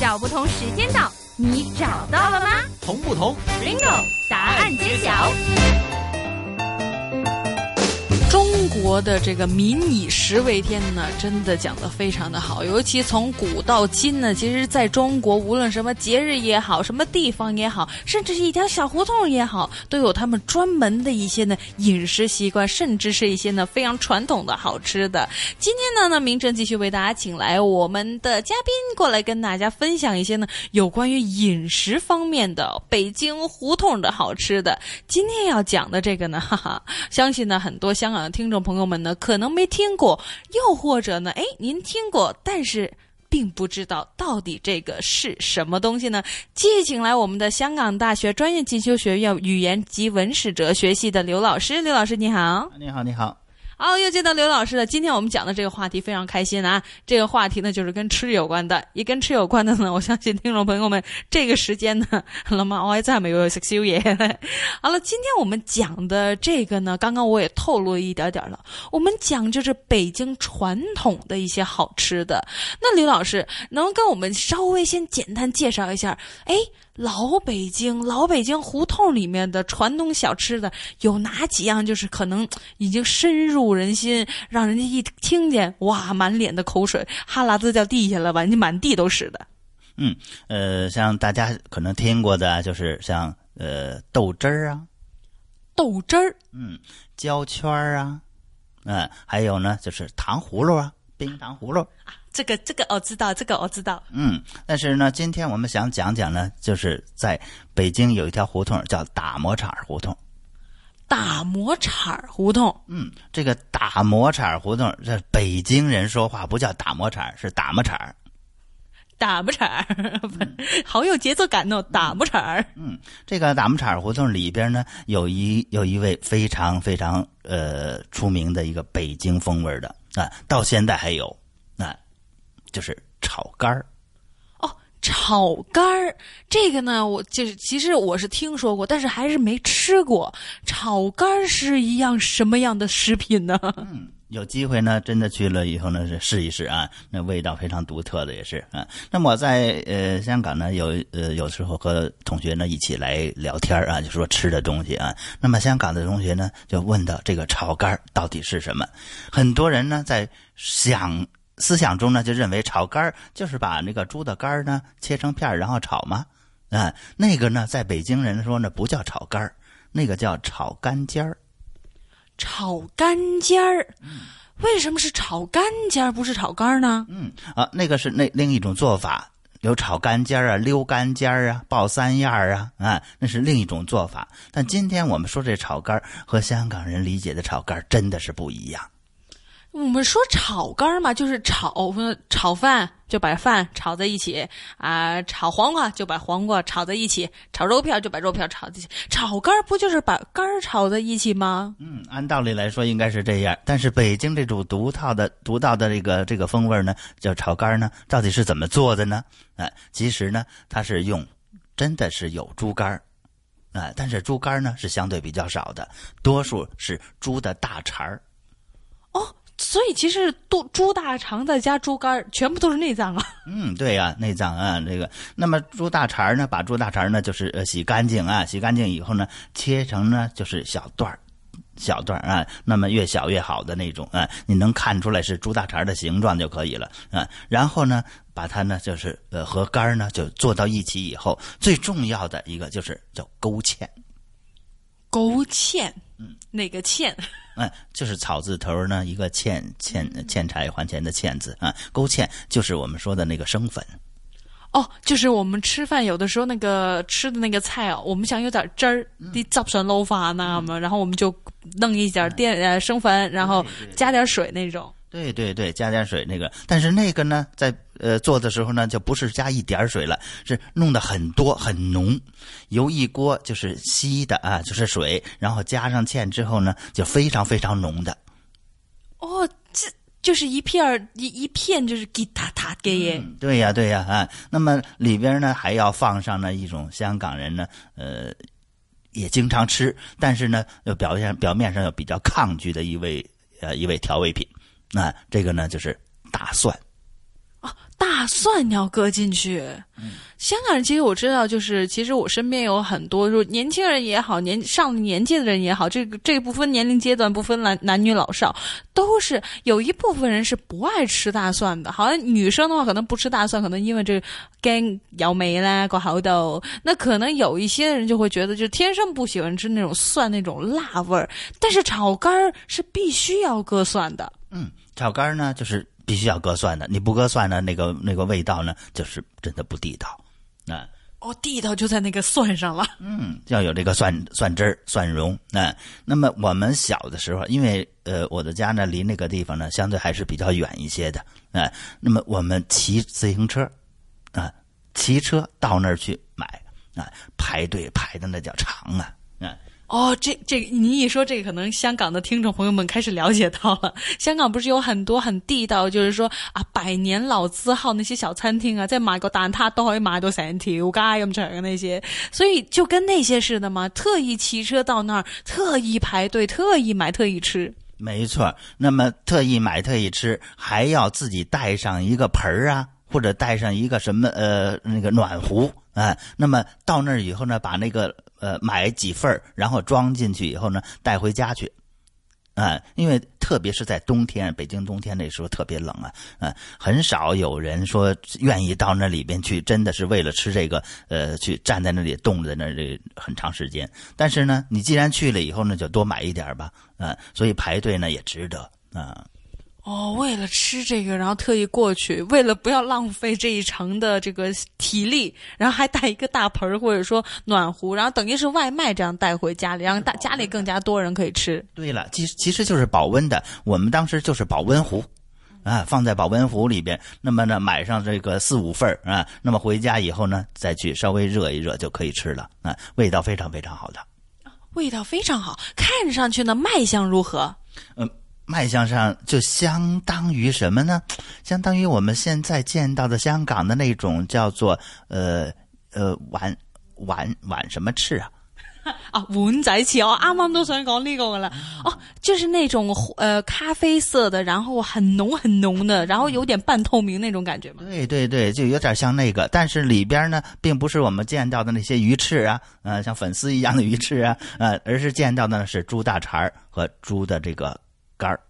找不同时间到，你找到了吗？同不同？Bingo，答案揭晓。中国的这个“民以食为天”呢，真的讲得非常的好。尤其从古到今呢，其实在中国，无论什么节日也好，什么地方也好，甚至是一条小胡同也好，都有他们专门的一些呢饮食习惯，甚至是一些呢非常传统的好吃的。今天呢，呢明哲继续为大家请来我们的嘉宾过来跟大家分享一些呢有关于饮食方面的北京胡同的好吃的。今天要讲的这个呢，哈哈，相信呢很多香港的。听众众朋友们呢，可能没听过，又或者呢，哎，您听过，但是并不知道到底这个是什么东西呢？继续请来我们的香港大学专业进修学院语言及文史哲学系的刘老师，刘老师你好，你好，你好。好，又见到刘老师了。今天我们讲的这个话题非常开心啊！这个话题呢，就是跟吃有关的。一跟吃有关的呢，我相信听众朋友们这个时间呢，那么我还在没有食宵夜。好了，今天我们讲的这个呢，刚刚我也透露一点点了。我们讲就是北京传统的一些好吃的。那刘老师能跟我们稍微先简单介绍一下？哎。老北京，老北京胡同里面的传统小吃的有哪几样？就是可能已经深入人心，让人家一听见哇，满脸的口水，哈喇子掉地下了吧？你满地都是的。嗯，呃，像大家可能听过的，就是像呃豆汁儿啊，豆汁儿，嗯，焦圈儿啊，嗯，还有呢，就是糖葫芦啊，冰糖葫芦。这个这个我知道，这个我知道。嗯，但是呢，今天我们想讲讲呢，就是在北京有一条胡同叫打磨铲胡同。打磨铲胡同。嗯，这个打磨铲胡同，这北京人说话不叫打磨铲，是打磨铲。打磨铲，好有节奏感哦！打磨铲。嗯，这个打磨铲胡同里边呢，有一有一位非常非常呃出名的一个北京风味的啊，到现在还有。啊就是炒肝儿，哦，炒肝儿这个呢，我就是其实我是听说过，但是还是没吃过。炒肝儿是一样什么样的食品呢？嗯，有机会呢，真的去了以后呢，试一试啊，那味道非常独特的也是啊。那么我在呃香港呢，有呃有时候和同学呢一起来聊天啊，就说吃的东西啊。那么香港的同学呢，就问到这个炒肝到底是什么？很多人呢在想。思想中呢，就认为炒肝就是把那个猪的肝呢切成片然后炒嘛，啊，那个呢，在北京人说呢，不叫炒肝那个叫炒肝尖儿。炒干尖儿，为什么是炒干尖儿，不是炒肝呢？嗯啊，那个是那另一种做法，有炒干尖儿啊、溜干尖儿啊、爆三样儿啊，啊，那是另一种做法。但今天我们说这炒肝和香港人理解的炒肝真的是不一样。我们说炒肝嘛，就是炒炒饭，就把饭炒在一起啊；炒黄瓜就把黄瓜炒在一起；炒肉片就把肉片炒在一起。炒肝不就是把肝炒在一起吗？嗯，按道理来说应该是这样。但是北京这种独套的、独到的这个这个风味呢，叫炒肝呢，到底是怎么做的呢？啊，其实呢，它是用真的是有猪肝啊，但是猪肝呢是相对比较少的，多数是猪的大肠儿。哦。所以其实猪猪大肠再加猪肝全部都是内脏啊。嗯，对呀，内脏啊，这个。那么猪大肠呢，把猪大肠呢就是呃洗干净啊，洗干净以后呢，切成呢就是小段小段啊。那么越小越好的那种啊，你能看出来是猪大肠的形状就可以了啊。然后呢，把它呢就是呃和肝呢就做到一起以后，最重要的一个就是叫勾芡。勾芡，嗯，哪个芡？嗯，就是草字头呢，一个欠欠欠债还钱的欠字啊。勾芡就是我们说的那个生粉。哦，就是我们吃饭有的时候那个吃的那个菜哦，我们想有点汁儿，你 zap 上捞饭那么，然后我们就弄一点淀呃生粉，然后加点水那种。对对对，加点水那个，但是那个呢，在呃做的时候呢，就不是加一点水了，是弄得很多很浓，油一锅就是稀的啊，就是水，然后加上芡之后呢，就非常非常浓的。哦，这就是一片一一片就是给塔塔给。对呀对呀啊，那么里边呢还要放上呢一种香港人呢呃也经常吃，但是呢又表现表面上又比较抗拒的一味呃一味调味品。那这个呢，就是大蒜，啊，大蒜要搁进去。香港人其实我知道，就是其实我身边有很多，就年轻人也好，年上了年纪的人也好，这个这个不分年龄阶段，不分男男女老少，都是有一部分人是不爱吃大蒜的。好像女生的话，可能不吃大蒜，可能因为这干有味啦，个好豆。那可能有一些人就会觉得，就天生不喜欢吃那种蒜那种辣味儿。但是炒肝儿是必须要搁蒜的。嗯，炒肝儿呢，就是必须要搁蒜的，你不搁蒜呢，那个那个味道呢，就是真的不地道。啊，哦，地道就在那个蒜上了。嗯，要有这个蒜蒜汁儿、蒜蓉。啊，那么我们小的时候，因为呃，我的家呢离那个地方呢相对还是比较远一些的。啊，那么我们骑自行车，啊，骑车到那儿去买，啊，排队排的那叫长啊，啊。哦，这这你一说这个，可能香港的听众朋友们开始了解到了。香港不是有很多很地道，就是说啊，百年老字号那些小餐厅啊，在买个蛋挞都可以买到成条街咁长的那些，所以就跟那些似的嘛，特意骑车到那儿，特意排队，特意买，特意吃。没错，那么特意买，特意吃，还要自己带上一个盆儿啊，或者带上一个什么呃那个暖壶啊。那么到那儿以后呢，把那个。呃，买几份然后装进去以后呢，带回家去，啊，因为特别是在冬天，北京冬天那时候特别冷啊，啊，很少有人说愿意到那里边去，真的是为了吃这个，呃，去站在那里冻在那里很长时间。但是呢，你既然去了以后呢，就多买一点吧，啊，所以排队呢也值得啊。哦，为了吃这个，然后特意过去，为了不要浪费这一程的这个体力，然后还带一个大盆儿或者说暖壶，然后等于是外卖这样带回家里，让大家里更加多人可以吃。对了，其实其实就是保温的，我们当时就是保温壶，啊，放在保温壶里边，那么呢买上这个四五份啊，那么回家以后呢再去稍微热一热就可以吃了啊，味道非常非常好的，味道非常好，看上去呢卖相如何？嗯。卖相上就相当于什么呢？相当于我们现在见到的香港的那种叫做呃呃碗碗碗什么翅啊？啊碗仔翅，我啱啱都想讲呢个噶啦。哦，就是那种呃咖啡色的，然后很浓很浓的，然后有点半透明那种感觉嘛。對對對，就有点像那个，但是里边呢，并不是我们见到的那些鱼翅啊，呃，像粉丝一样的鱼翅啊，呃，而是见到的是猪大肠和猪的這個。肝儿，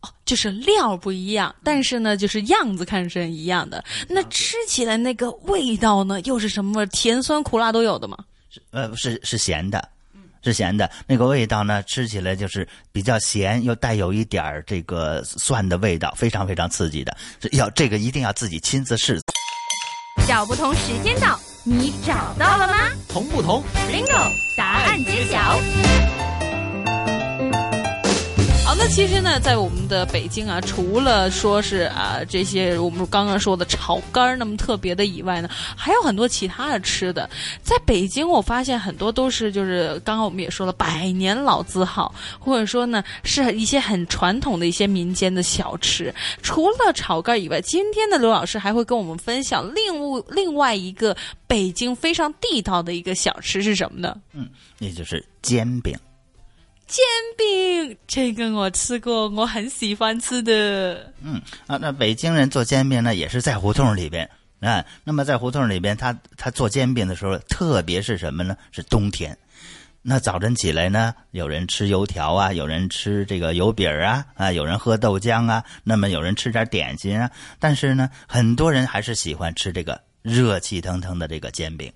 哦，就是料不一样，但是呢，就是样子看是一样的。那吃起来那个味道呢，又是什么？甜酸苦辣都有的吗？呃，是是咸的，是咸的。那个味道呢，吃起来就是比较咸，又带有一点这个蒜的味道，非常非常刺激的。要这个一定要自己亲自试。小不同时间到，你找到了吗？同不同？Bingo，答案揭晓。那其实呢，在我们的北京啊，除了说是啊这些我们刚刚说的炒肝那么特别的以外呢，还有很多其他的吃的。在北京，我发现很多都是就是刚刚我们也说了，百年老字号，或者说呢是一些很传统的一些民间的小吃。除了炒肝以外，今天的刘老师还会跟我们分享另另外一个北京非常地道的一个小吃是什么呢？嗯，那就是煎饼。煎饼，这个我吃过，我很喜欢吃的。嗯啊，那北京人做煎饼呢，也是在胡同里边啊。那么在胡同里边，他他做煎饼的时候，特别是什么呢？是冬天。那早晨起来呢，有人吃油条啊，有人吃这个油饼啊，啊，有人喝豆浆啊，那么有人吃点点心啊。但是呢，很多人还是喜欢吃这个热气腾腾的这个煎饼。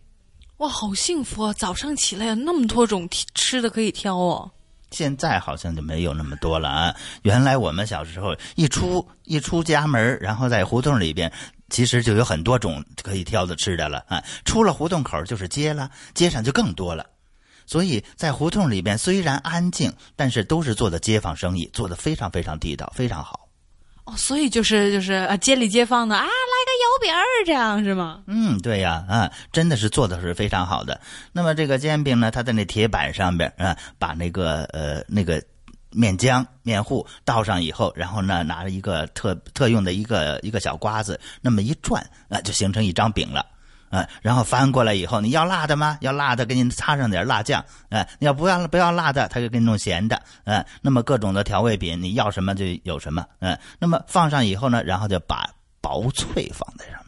哇，好幸福啊！早上起来有那么多种吃的可以挑哦。现在好像就没有那么多了啊！原来我们小时候一出一出家门，然后在胡同里边，其实就有很多种可以挑的吃的了啊。出了胡同口就是街了，街上就更多了。所以在胡同里边虽然安静，但是都是做的街坊生意，做的非常非常地道，非常好。哦，所以就是就是啊，街里街坊的啊，来个油饼儿，这样是吗？嗯，对呀，啊，真的是做的是非常好的。那么这个煎饼呢，它在那铁板上边啊，把那个呃那个面浆面糊倒上以后，然后呢，拿着一个特特用的一个一个小刮子，那么一转啊，就形成一张饼了。啊，然后翻过来以后，你要辣的吗？要辣的，给你擦上点辣酱。哎，你要不要不要辣的，他就给你弄咸的。嗯，那么各种的调味品，你要什么就有什么。嗯，那么放上以后呢，然后就把薄脆放在上面。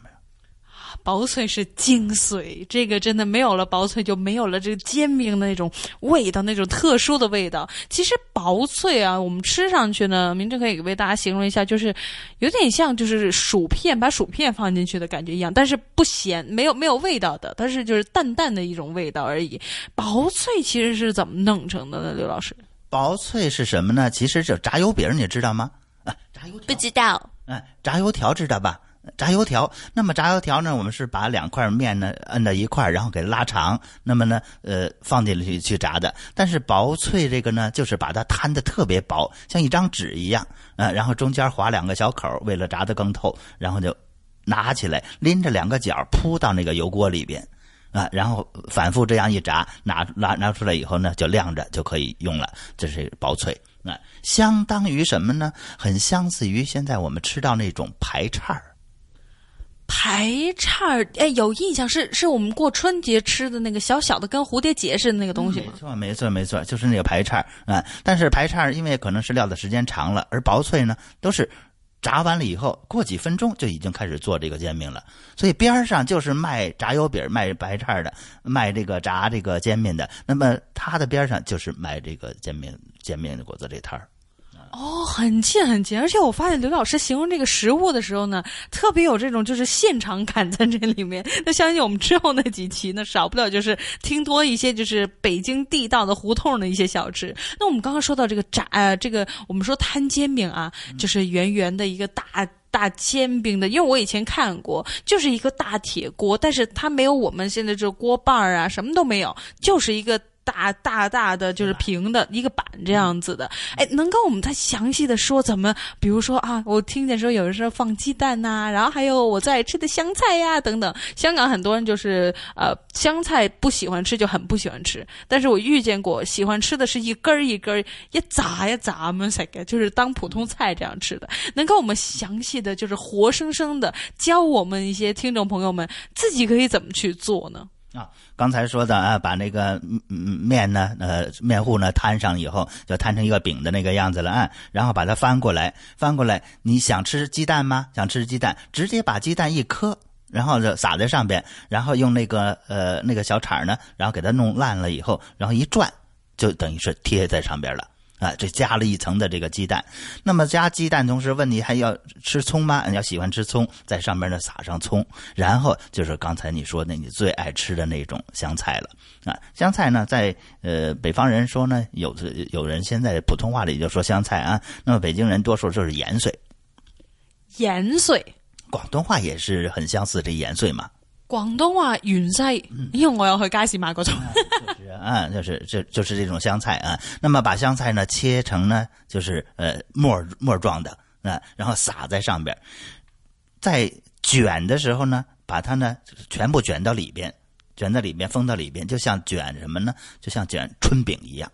薄脆是精髓，这个真的没有了薄脆就没有了这个煎饼的那种味道，那种特殊的味道。其实薄脆啊，我们吃上去呢，明正可以为大家形容一下，就是有点像就是薯片，把薯片放进去的感觉一样，但是不咸，没有没有味道的，但是就是淡淡的一种味道而已。薄脆其实是怎么弄成的呢，刘老师？薄脆是什么呢？其实就炸油饼，你知道吗？啊，炸油条不知道。哎，炸油条知道吧？炸油条，那么炸油条呢？我们是把两块面呢摁到一块然后给拉长，那么呢，呃，放进去去炸的。但是薄脆这个呢，就是把它摊的特别薄，像一张纸一样，呃，然后中间划两个小口，为了炸的更透，然后就拿起来，拎着两个角扑到那个油锅里边，啊，然后反复这样一炸，拿拿拿出来以后呢，就晾着就可以用了。这是薄脆，啊，相当于什么呢？很相似于现在我们吃到那种排叉。排叉儿，哎，有印象是是我们过春节吃的那个小小的，跟蝴蝶结似的那个东西吗？没错，没错，没错，就是那个排叉儿啊。但是排叉儿因为可能是撂的时间长了，而薄脆呢都是炸完了以后，过几分钟就已经开始做这个煎饼了。所以边上就是卖炸油饼、卖白叉儿的、卖这个炸这个煎饼的。那么它的边上就是卖这个煎饼、煎饼果子这摊儿。哦，很近很近，而且我发现刘老师形容这个食物的时候呢，特别有这种就是现场感在这里面。那相信我们之后那几期呢，少不了就是听多一些就是北京地道的胡同的一些小吃。那我们刚刚说到这个炸，呃，这个我们说摊煎饼啊，就是圆圆的一个大大煎饼的，因为我以前看过，就是一个大铁锅，但是它没有我们现在这锅把儿啊，什么都没有，就是一个。大大大的就是平的一个板这样子的，哎，能跟我们再详细的说怎么？比如说啊，我听见说有人说放鸡蛋呐，然后还有我最爱吃的香菜呀等等。香港很多人就是呃香菜不喜欢吃，就很不喜欢吃。但是我遇见过喜欢吃的是一根儿一根儿一砸呀炸们才给，就是当普通菜这样吃的。能跟我们详细的就是活生生的教我们一些听众朋友们自己可以怎么去做呢？啊，刚才说的啊，把那个面呢，呃，面糊呢摊上以后，就摊成一个饼的那个样子了啊。然后把它翻过来，翻过来，你想吃鸡蛋吗？想吃鸡蛋，直接把鸡蛋一磕，然后就撒在上边，然后用那个呃那个小铲呢，然后给它弄烂了以后，然后一转，就等于是贴在上边了。啊，这加了一层的这个鸡蛋，那么加鸡蛋同时问你还要吃葱吗？你要喜欢吃葱，在上面呢撒上葱，然后就是刚才你说的你最爱吃的那种香菜了啊。香菜呢，在呃北方人说呢，有的有人现在普通话里就说香菜啊，那么北京人多数就是盐水，盐水，广东话也是很相似，这盐碎嘛。广东话芫荽，因为我有去街市买过种。啊，就是这就是这种香菜啊。那么把香菜呢切成呢，就是呃末末状的啊，然后撒在上边，在卷的时候呢，把它呢全部卷到里边，卷在里边封到里边，就像卷什么呢？就像卷春饼一样。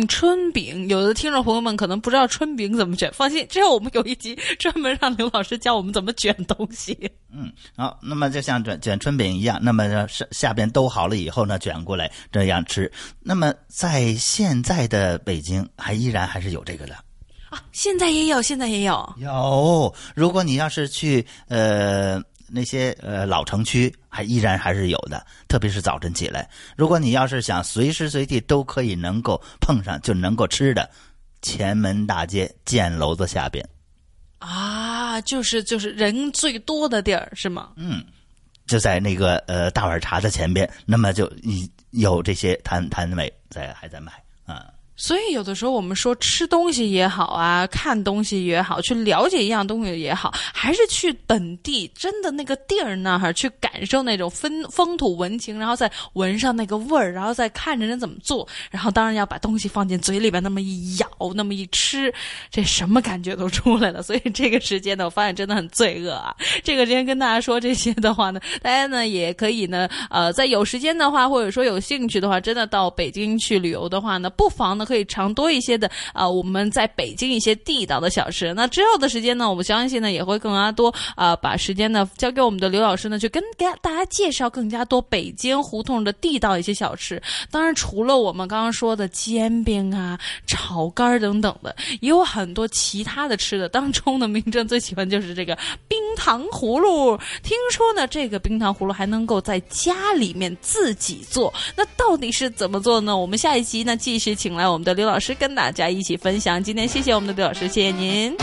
嗯，春饼，有的听众朋友们可能不知道春饼怎么卷，放心，之后我们有一集专门让刘老师教我们怎么卷东西。嗯，好，那么就像卷卷春饼一样，那么下下边都好了以后呢，卷过来这样吃。那么在现在的北京，还依然还是有这个的啊，现在也有，现在也有。有，如果你要是去呃。那些呃老城区还依然还是有的，特别是早晨起来，如果你要是想随时随地都可以能够碰上就能够吃的，前门大街箭楼子下边，啊，就是就是人最多的地儿是吗？嗯，就在那个呃大碗茶的前边，那么就有这些摊摊位在还在卖啊。所以有的时候我们说吃东西也好啊，看东西也好，去了解一样东西也好，还是去本地真的那个地儿那儿去感受那种风风土文情，然后再闻上那个味儿，然后再看着人怎么做，然后当然要把东西放进嘴里边，那么一咬，那么一吃，这什么感觉都出来了。所以这个时间呢，我发现真的很罪恶啊。这个时间跟大家说这些的话呢，大家呢 也可以呢，呃，在有时间的话，或者说有兴趣的话，真的到北京去旅游的话呢，不妨呢。可以尝多一些的啊、我们在北京一些地道的小吃。那之后的时间呢，我们相信呢也会更加多啊、把时间呢交给我们的刘老师呢，去跟给大家介绍更加多北京胡同的地道一些小吃。当然，除了我们刚刚说的煎饼啊、炒肝等等的，也有很多其他的吃的。当中呢，明正最喜欢就是这个冰糖葫芦。听说呢，这个冰糖葫芦还能够在家里面自己做。那到底是怎么做呢？我们下一集呢，继续请来我们我们的刘老师跟大家一起分享。今天谢谢我们的刘老师，谢谢您。